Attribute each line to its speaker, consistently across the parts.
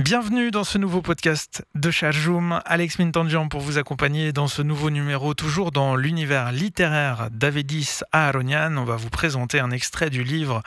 Speaker 1: Bienvenue dans ce nouveau podcast de Chajoum. Alex Mintangian pour vous accompagner dans ce nouveau numéro, toujours dans l'univers littéraire d'Avedis Aaronian. On va vous présenter un extrait du livre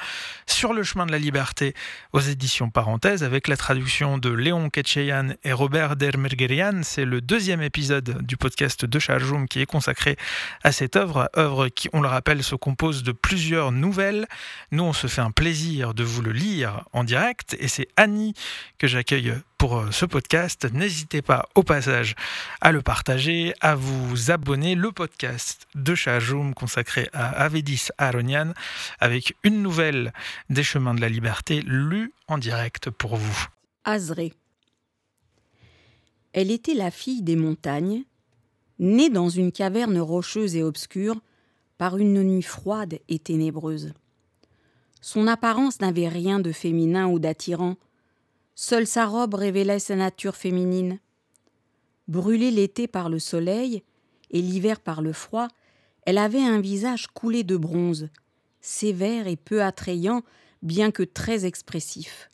Speaker 1: Sur le chemin de la liberté aux éditions Parenthèses avec la traduction de Léon Ketcheyan et Robert Dermergerian. C'est le deuxième épisode du podcast de Chajoum qui est consacré à cette œuvre. Œuvre qui, on le rappelle, se compose de plusieurs nouvelles. Nous, on se fait un plaisir de vous le lire en direct et c'est Annie que j'accueille pour euh, ce podcast. N'hésitez pas au passage à le partager, à vous abonner. Le podcast de Chajoum consacré à Avedis Aronian avec une nouvelle des chemins de la liberté lue en direct pour vous.
Speaker 2: Azré. Elle était la fille des montagnes, née dans une caverne rocheuse et obscure par une nuit froide et ténébreuse. Son apparence n'avait rien de féminin ou d'attirant, Seule sa robe révélait sa nature féminine. Brûlée l'été par le soleil et l'hiver par le froid, elle avait un visage coulé de bronze, sévère et peu attrayant, bien que très expressif.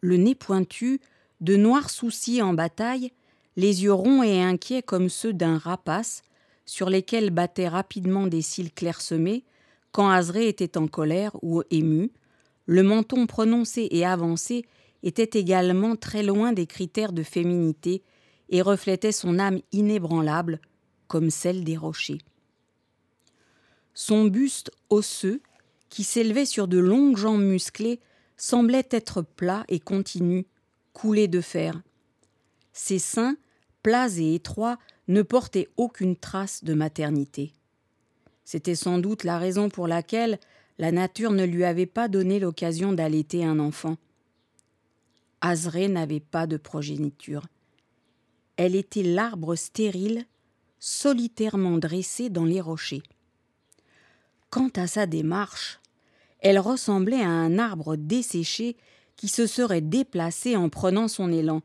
Speaker 2: Le nez pointu, de noirs soucis en bataille, les yeux ronds et inquiets comme ceux d'un rapace, sur lesquels battaient rapidement des cils clairsemés, quand Azré était en colère ou ému, le menton prononcé et avancé était également très loin des critères de féminité et reflétait son âme inébranlable comme celle des rochers. Son buste osseux, qui s'élevait sur de longues jambes musclées, semblait être plat et continu, coulé de fer. Ses seins, plats et étroits, ne portaient aucune trace de maternité. C'était sans doute la raison pour laquelle la nature ne lui avait pas donné l'occasion d'allaiter un enfant. Azré n'avait pas de progéniture. Elle était l'arbre stérile, solitairement dressé dans les rochers. Quant à sa démarche, elle ressemblait à un arbre desséché qui se serait déplacé en prenant son élan.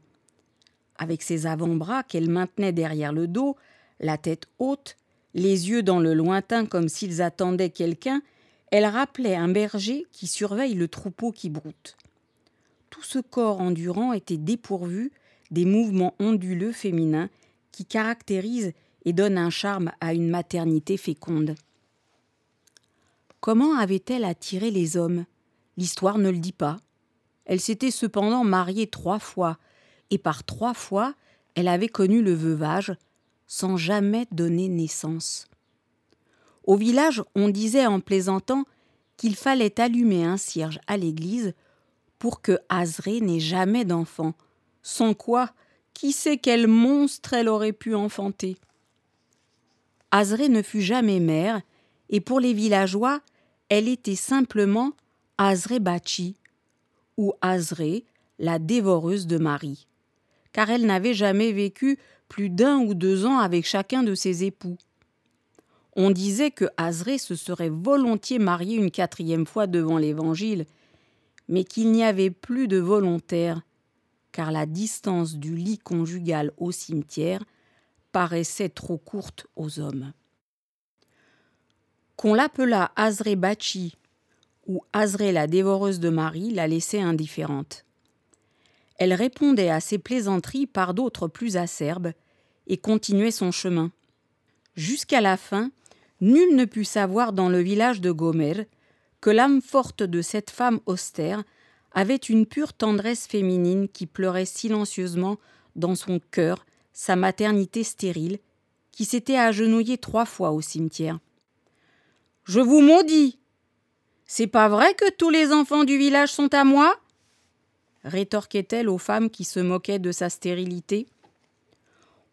Speaker 2: Avec ses avant-bras qu'elle maintenait derrière le dos, la tête haute, les yeux dans le lointain comme s'ils attendaient quelqu'un, elle rappelait un berger qui surveille le troupeau qui broute tout ce corps endurant était dépourvu des mouvements onduleux féminins qui caractérisent et donnent un charme à une maternité féconde. Comment avait-elle attiré les hommes? L'histoire ne le dit pas. Elle s'était cependant mariée trois fois, et par trois fois elle avait connu le veuvage, sans jamais donner naissance. Au village, on disait en plaisantant qu'il fallait allumer un cierge à l'église pour que Azré n'ait jamais d'enfant, sans quoi qui sait quel monstre elle aurait pu enfanter. Azré ne fut jamais mère, et pour les villageois, elle était simplement Azré Bachi, ou Azré, la dévoreuse de Marie, car elle n'avait jamais vécu plus d'un ou deux ans avec chacun de ses époux. On disait que Azré se serait volontiers marié une quatrième fois devant l'Évangile, mais qu'il n'y avait plus de volontaires, car la distance du lit conjugal au cimetière paraissait trop courte aux hommes. Qu'on l'appelât Azré Bachi ou Azré la dévoreuse de Marie la laissait indifférente. Elle répondait à ses plaisanteries par d'autres plus acerbes et continuait son chemin. Jusqu'à la fin, nul ne put savoir dans le village de Gomer que l'âme forte de cette femme austère avait une pure tendresse féminine qui pleurait silencieusement dans son cœur sa maternité stérile, qui s'était agenouillée trois fois au cimetière. Je vous maudis. C'est pas vrai que tous les enfants du village sont à moi rétorquait-elle aux femmes qui se moquaient de sa stérilité.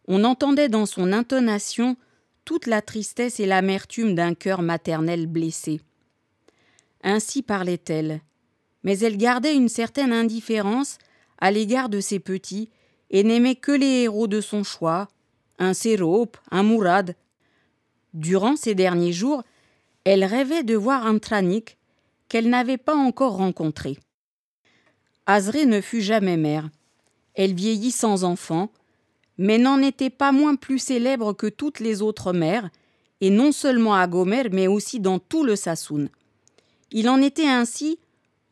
Speaker 2: On entendait dans son intonation toute la tristesse et l'amertume d'un cœur maternel blessé. Ainsi parlait-elle, mais elle gardait une certaine indifférence à l'égard de ses petits et n'aimait que les héros de son choix, un Sérope, un Mourad. Durant ces derniers jours, elle rêvait de voir un Tranik qu'elle n'avait pas encore rencontré. Azré ne fut jamais mère. Elle vieillit sans enfant, mais n'en était pas moins plus célèbre que toutes les autres mères, et non seulement à Gomer, mais aussi dans tout le Sassoun. Il en était ainsi,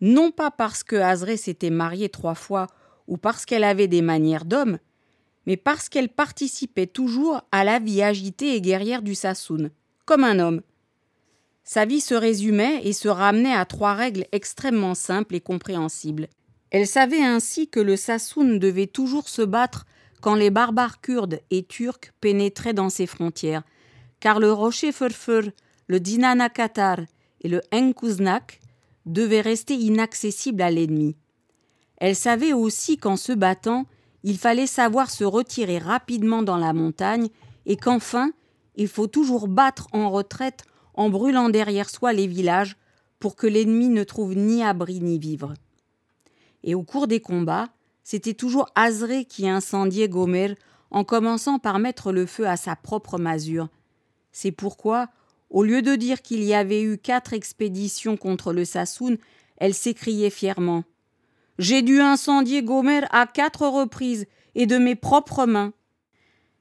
Speaker 2: non pas parce que Azré s'était marié trois fois ou parce qu'elle avait des manières d'homme, mais parce qu'elle participait toujours à la vie agitée et guerrière du Sassoon, comme un homme. Sa vie se résumait et se ramenait à trois règles extrêmement simples et compréhensibles. Elle savait ainsi que le Sassoon devait toujours se battre quand les barbares kurdes et turcs pénétraient dans ses frontières, car le rocher Furfur, le Dinanakatar et le Enkuznak devaient rester inaccessibles à l'ennemi. Elle savait aussi qu'en se battant, il fallait savoir se retirer rapidement dans la montagne et qu'enfin, il faut toujours battre en retraite en brûlant derrière soi les villages pour que l'ennemi ne trouve ni abri ni vivre. Et au cours des combats, c'était toujours Azré qui incendiait Gomer en commençant par mettre le feu à sa propre masure. C'est pourquoi, au lieu de dire qu'il y avait eu quatre expéditions contre le Sassoun, elle s'écriait fièrement J'ai dû incendier Gomer à quatre reprises et de mes propres mains.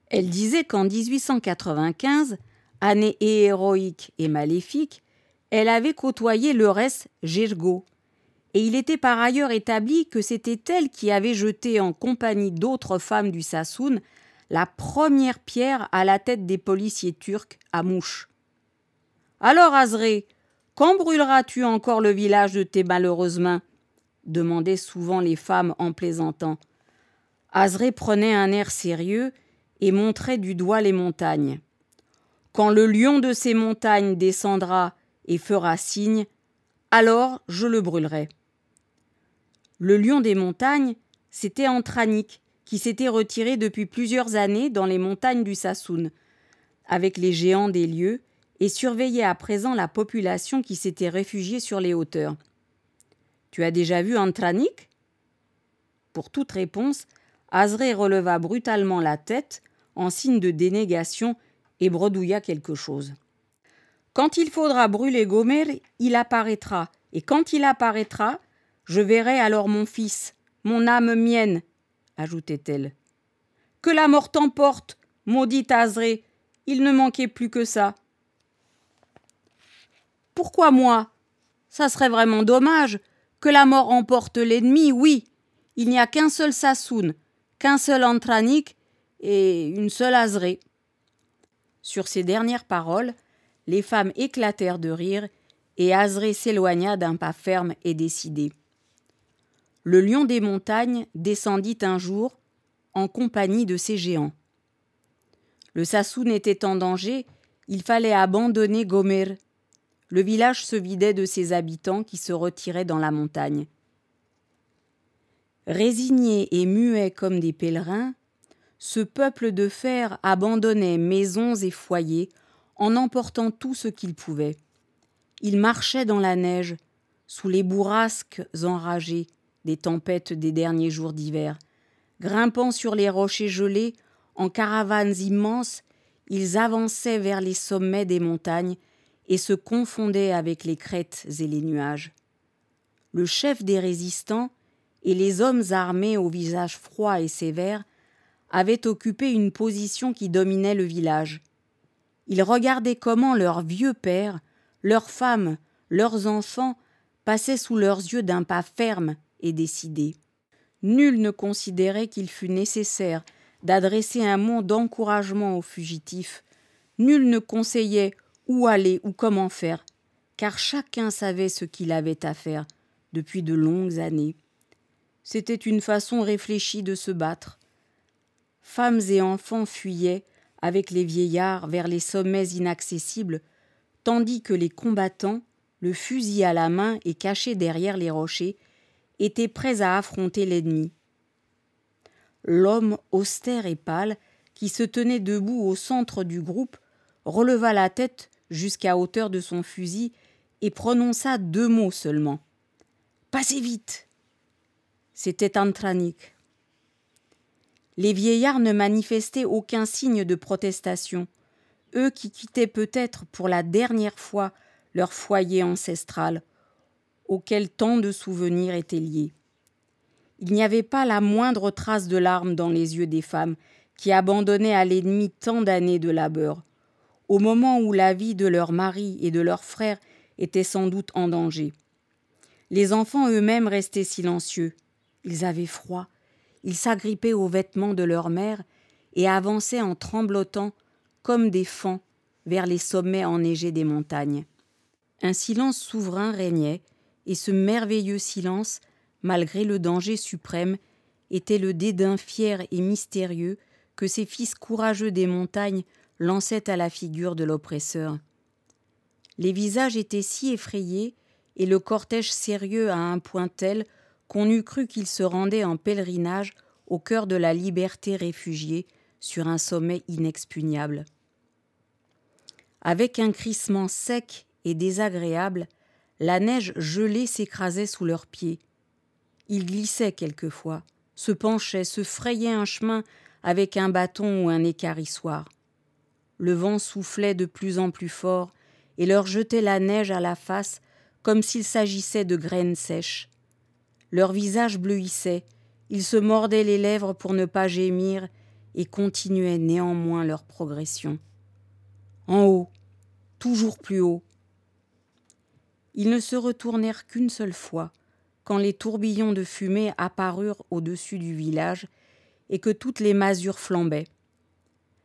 Speaker 2: Elle disait qu'en 1895, année héroïque et maléfique, elle avait côtoyé le reste Gergo. Et il était par ailleurs établi que c'était elle qui avait jeté en compagnie d'autres femmes du Sassoun la première pierre à la tête des policiers turcs à Mouche. Alors, Azré, quand brûleras-tu encore le village de tes malheureuses mains? demandaient souvent les femmes en plaisantant. Azré prenait un air sérieux et montrait du doigt les montagnes. Quand le lion de ces montagnes descendra et fera signe, alors je le brûlerai. Le lion des montagnes, c'était Antranik, qui s'était retiré depuis plusieurs années dans les montagnes du Sassoun, avec les géants des lieux, et surveillait à présent la population qui s'était réfugiée sur les hauteurs. Tu as déjà vu Antranik? Pour toute réponse, Azré releva brutalement la tête en signe de dénégation et bredouilla quelque chose. Quand il faudra brûler Gomer, il apparaîtra, et quand il apparaîtra, je verrai alors mon fils, mon âme mienne, ajoutait-elle. Que la mort t'emporte, maudit Azré, il ne manquait plus que ça. Pourquoi moi? Ça serait vraiment dommage. Que la mort emporte l'ennemi, oui. Il n'y a qu'un seul Sassoun, qu'un seul Antranik et une seule Azré. Sur ces dernières paroles, les femmes éclatèrent de rire et Azré s'éloigna d'un pas ferme et décidé. Le lion des montagnes descendit un jour en compagnie de ses géants. Le Sassoun était en danger, il fallait abandonner Gomer. Le village se vidait de ses habitants qui se retiraient dans la montagne. Résignés et muets comme des pèlerins, ce peuple de fer abandonnait maisons et foyers en emportant tout ce qu'il pouvait. Il marchait dans la neige, sous les bourrasques enragées des tempêtes des derniers jours d'hiver. Grimpant sur les rochers gelés, en caravanes immenses, ils avançaient vers les sommets des montagnes et se confondaient avec les crêtes et les nuages. Le chef des résistants et les hommes armés au visage froid et sévère avaient occupé une position qui dominait le village. Ils regardaient comment leurs vieux pères, leurs femmes, leurs enfants passaient sous leurs yeux d'un pas ferme et décidé. Nul ne considérait qu'il fût nécessaire d'adresser un mot d'encouragement aux fugitifs. Nul ne conseillait où aller ou comment faire, car chacun savait ce qu'il avait à faire depuis de longues années. C'était une façon réfléchie de se battre, femmes et enfants fuyaient avec les vieillards vers les sommets inaccessibles, tandis que les combattants, le fusil à la main et cachés derrière les rochers, étaient prêts à affronter l'ennemi. L'homme austère et pâle, qui se tenait debout au centre du groupe, releva la tête jusqu'à hauteur de son fusil et prononça deux mots seulement. Passez vite. C'était Antranik. Les vieillards ne manifestaient aucun signe de protestation, eux qui quittaient peut-être pour la dernière fois leur foyer ancestral, auquel tant de souvenirs étaient liés. Il n'y avait pas la moindre trace de larmes dans les yeux des femmes qui abandonnaient à l'ennemi tant d'années de labeur, au moment où la vie de leur mari et de leurs frères était sans doute en danger. Les enfants eux-mêmes restaient silencieux. Ils avaient froid ils s'agrippaient aux vêtements de leur mère et avançaient en tremblotant comme des fans vers les sommets enneigés des montagnes. Un silence souverain régnait, et ce merveilleux silence, malgré le danger suprême, était le dédain fier et mystérieux que ces fils courageux des montagnes lançaient à la figure de l'oppresseur. Les visages étaient si effrayés et le cortège sérieux à un point tel qu'on eût cru qu'il se rendait en pèlerinage au cœur de la liberté réfugiée sur un sommet inexpugnable. Avec un crissement sec et désagréable, la neige gelée s'écrasait sous leurs pieds. Ils glissaient quelquefois, se penchaient, se frayaient un chemin avec un bâton ou un écarissoir. Le vent soufflait de plus en plus fort et leur jetait la neige à la face comme s'il s'agissait de graines sèches. Leur visage bleuissait, ils se mordaient les lèvres pour ne pas gémir et continuaient néanmoins leur progression. En haut, toujours plus haut. Ils ne se retournèrent qu'une seule fois, quand les tourbillons de fumée apparurent au-dessus du village et que toutes les masures flambaient.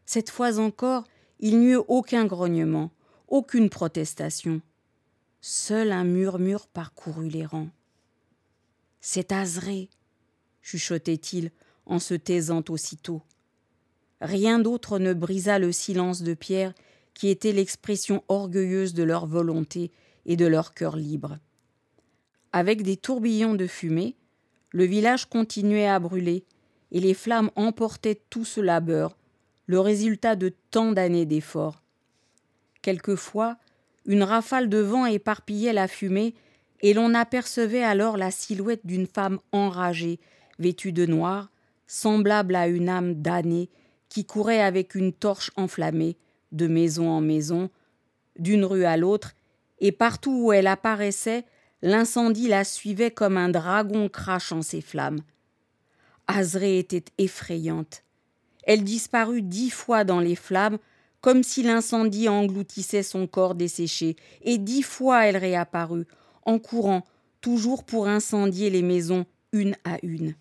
Speaker 2: Cette fois encore, il n'y eut aucun grognement, aucune protestation. Seul un murmure parcourut les rangs. C'est Azré, chuchotait-il en se taisant aussitôt. Rien d'autre ne brisa le silence de Pierre qui était l'expression orgueilleuse de leur volonté et de leur cœur libre. Avec des tourbillons de fumée, le village continuait à brûler, et les flammes emportaient tout ce labeur, le résultat de tant d'années d'efforts. Quelquefois, une rafale de vent éparpillait la fumée, et l'on apercevait alors la silhouette d'une femme enragée, vêtue de noir, semblable à une âme damnée, qui courait avec une torche enflammée, de maison en maison, d'une rue à l'autre, et partout où elle apparaissait, l'incendie la suivait comme un dragon crachant ses flammes. Azré était effrayante. Elle disparut dix fois dans les flammes, comme si l'incendie engloutissait son corps desséché, et dix fois elle réapparut, en courant, toujours pour incendier les maisons une à une.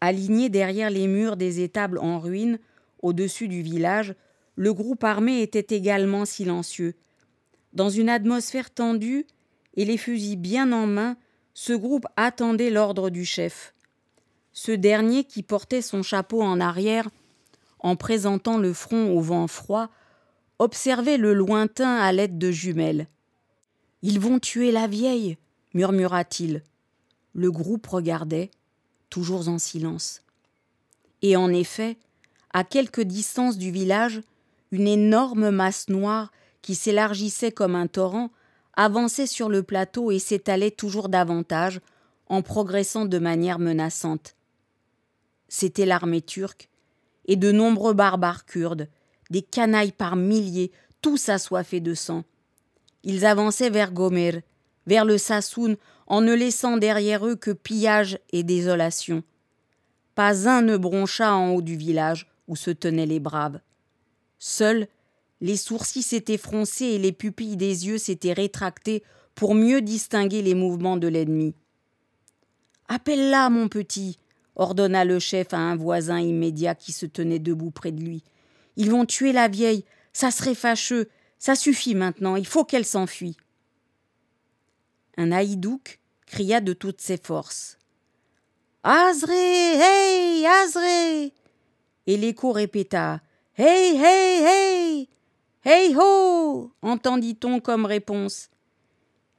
Speaker 2: Aligné derrière les murs des étables en ruine, au-dessus du village, le groupe armé était également silencieux. Dans une atmosphère tendue et les fusils bien en main, ce groupe attendait l'ordre du chef. Ce dernier, qui portait son chapeau en arrière, en présentant le front au vent froid, observait le lointain à l'aide de jumelles. Ils vont tuer la vieille, murmura-t-il. Le groupe regardait, toujours en silence. Et en effet, à quelque distance du village, une énorme masse noire qui s'élargissait comme un torrent avançait sur le plateau et s'étalait toujours davantage, en progressant de manière menaçante. C'était l'armée turque, et de nombreux barbares kurdes, des canailles par milliers, tous assoiffés de sang. Ils avançaient vers Gomer, vers le Sassoun, en ne laissant derrière eux que pillage et désolation. Pas un ne broncha en haut du village où se tenaient les braves. Seuls, les sourcils s'étaient froncés et les pupilles des yeux s'étaient rétractées pour mieux distinguer les mouvements de l'ennemi. Appelle-la, mon petit, ordonna le chef à un voisin immédiat qui se tenait debout près de lui. Ils vont tuer la vieille, ça serait fâcheux, ça suffit maintenant, il faut qu'elle s'enfuie. Un haïdouk cria de toutes ses forces. Azré, hey, Azré Et l'écho répéta Hey, hey, hey Hey ho entendit-on comme réponse.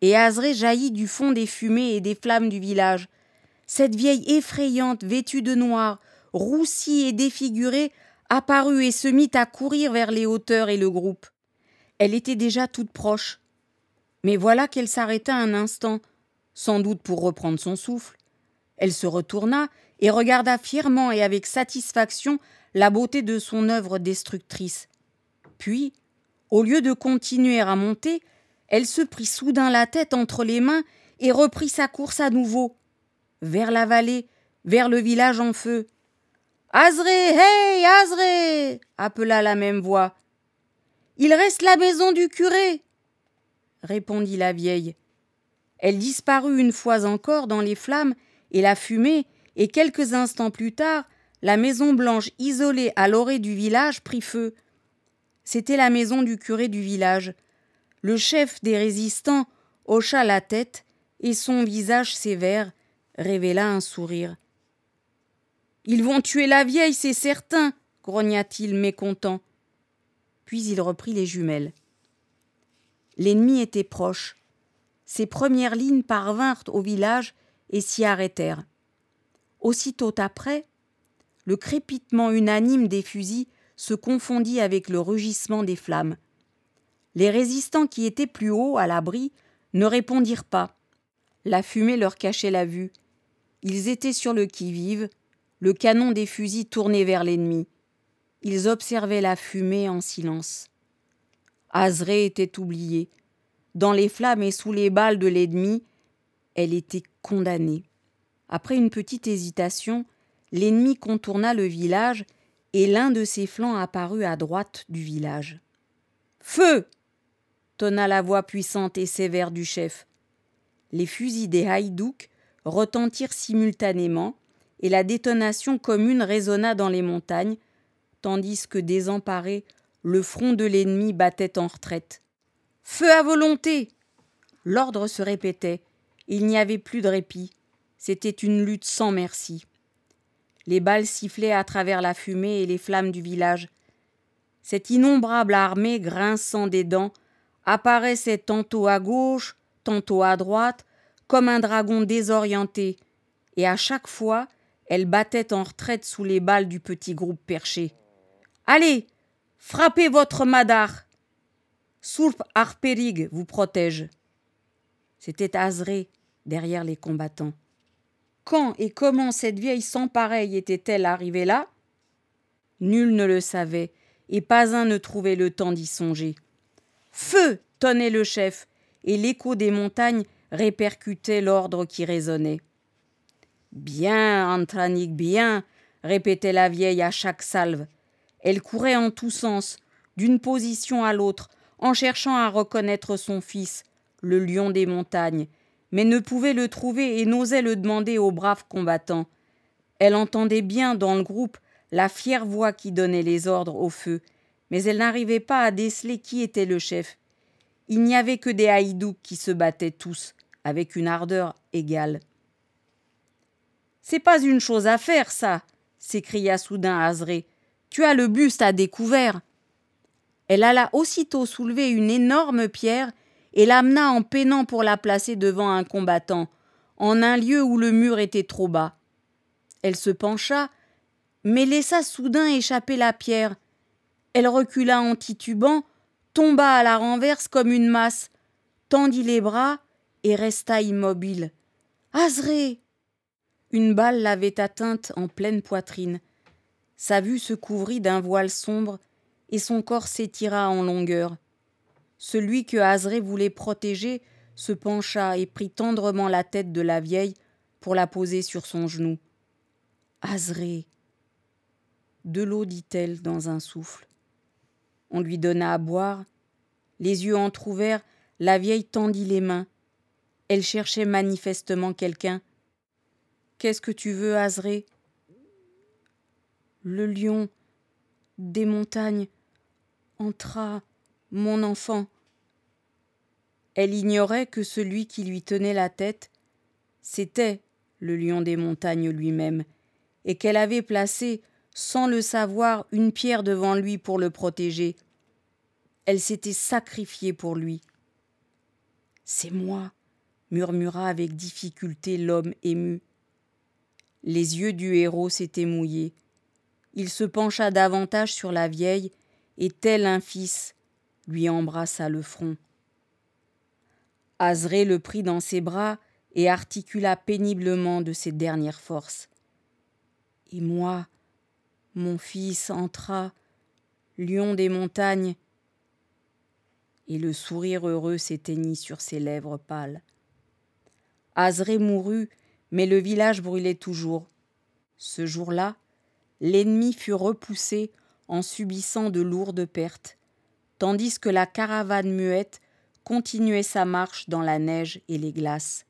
Speaker 2: Et Azré jaillit du fond des fumées et des flammes du village. Cette vieille effrayante, vêtue de noir, roussie et défigurée, apparut et se mit à courir vers les hauteurs et le groupe. Elle était déjà toute proche. Mais voilà qu'elle s'arrêta un instant, sans doute pour reprendre son souffle. Elle se retourna et regarda fièrement et avec satisfaction la beauté de son œuvre destructrice. Puis, au lieu de continuer à monter, elle se prit soudain la tête entre les mains et reprit sa course à nouveau. Vers la vallée, vers le village en feu. Azré, hey, Azré appela la même voix. Il reste la maison du curé répondit la vieille. Elle disparut une fois encore dans les flammes et la fumée, et quelques instants plus tard, la maison blanche isolée à l'orée du village prit feu. C'était la maison du curé du village. Le chef des résistants hocha la tête et son visage sévère révéla un sourire. Ils vont tuer la vieille, c'est certain, grogna-t-il mécontent. Puis il reprit les jumelles. L'ennemi était proche. Ses premières lignes parvinrent au village et s'y arrêtèrent. Aussitôt après, le crépitement unanime des fusils se confondit avec le rugissement des flammes. Les résistants qui étaient plus haut, à l'abri, ne répondirent pas. La fumée leur cachait la vue. Ils étaient sur le qui-vive, le canon des fusils tourné vers l'ennemi. Ils observaient la fumée en silence. Azré était oubliée. Dans les flammes et sous les balles de l'ennemi, elle était condamnée. Après une petite hésitation, l'ennemi contourna le village et l'un de ses flancs apparut à droite du village. Feu tonna la voix puissante et sévère du chef. Les fusils des haïdouks retentirent simultanément et la détonation commune résonna dans les montagnes, tandis que désemparé, le front de l'ennemi battait en retraite. Feu à volonté L'ordre se répétait. Il n'y avait plus de répit. C'était une lutte sans merci. Les balles sifflaient à travers la fumée et les flammes du village. Cette innombrable armée, grinçant des dents, apparaissait tantôt à gauche, tantôt à droite, comme un dragon désorienté, et à chaque fois elle battait en retraite sous les balles du petit groupe perché. Allez, frappez votre madar. Sourp Arperig vous protège. C'était Azré derrière les combattants. Quand et comment cette vieille sans pareille était-elle arrivée là? Nul ne le savait, et pas un ne trouvait le temps d'y songer. Feu tonnait le chef, et l'écho des montagnes répercutait l'ordre qui résonnait. Bien, Antranik, bien, répétait la vieille à chaque salve. Elle courait en tous sens, d'une position à l'autre, en cherchant à reconnaître son fils, le lion des montagnes, mais ne pouvait le trouver et n'osait le demander aux braves combattants. Elle entendait bien dans le groupe la fière voix qui donnait les ordres au feu, mais elle n'arrivait pas à déceler qui était le chef. Il n'y avait que des haïdouks qui se battaient tous, avec une ardeur égale. C'est pas une chose à faire, ça, s'écria soudain Azré. Tu as le buste à découvert. Elle alla aussitôt soulever une énorme pierre et l'amena en peinant pour la placer devant un combattant, en un lieu où le mur était trop bas. Elle se pencha, mais laissa soudain échapper la pierre. Elle recula en titubant, tomba à la renverse comme une masse, tendit les bras et resta immobile. Azré une balle l'avait atteinte en pleine poitrine. Sa vue se couvrit d'un voile sombre et son corps s'étira en longueur. Celui que Azré voulait protéger se pencha et prit tendrement la tête de la vieille pour la poser sur son genou. Azré. De l'eau, dit-elle dans un souffle. On lui donna à boire. Les yeux entr'ouverts, la vieille tendit les mains. Elle cherchait manifestement quelqu'un Qu'est-ce que tu veux, Azré? Le lion des montagnes entra, mon enfant. Elle ignorait que celui qui lui tenait la tête, c'était le lion des montagnes lui-même, et qu'elle avait placé, sans le savoir, une pierre devant lui pour le protéger. Elle s'était sacrifiée pour lui. C'est moi, murmura avec difficulté l'homme ému. Les yeux du héros s'étaient mouillés. Il se pencha davantage sur la vieille, et tel un fils, lui embrassa le front. Azré le prit dans ses bras et articula péniblement de ses dernières forces. Et moi, mon fils entra, lion des montagnes, et le sourire heureux s'éteignit sur ses lèvres pâles. Azré mourut mais le village brûlait toujours. Ce jour-là, l'ennemi fut repoussé en subissant de lourdes pertes, tandis que la caravane muette continuait sa marche dans la neige et les glaces,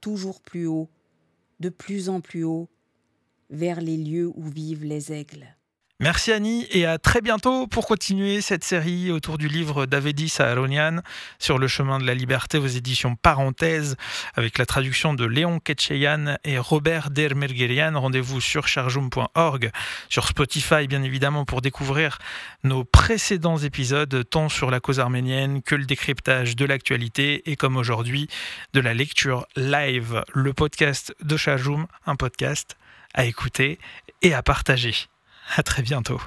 Speaker 2: toujours plus haut, de plus en plus haut, vers les lieux où vivent les aigles.
Speaker 1: Merci Annie et à très bientôt pour continuer cette série autour du livre d'Avedis Aaronian sur le chemin de la liberté aux éditions Parenthèses avec la traduction de Léon Ketcheyan et Robert Dermergerian. Rendez-vous sur charjoum.org, sur Spotify bien évidemment pour découvrir nos précédents épisodes tant sur la cause arménienne que le décryptage de l'actualité et comme aujourd'hui de la lecture live, le podcast de Charjoum, un podcast à écouter et à partager. À très bientôt.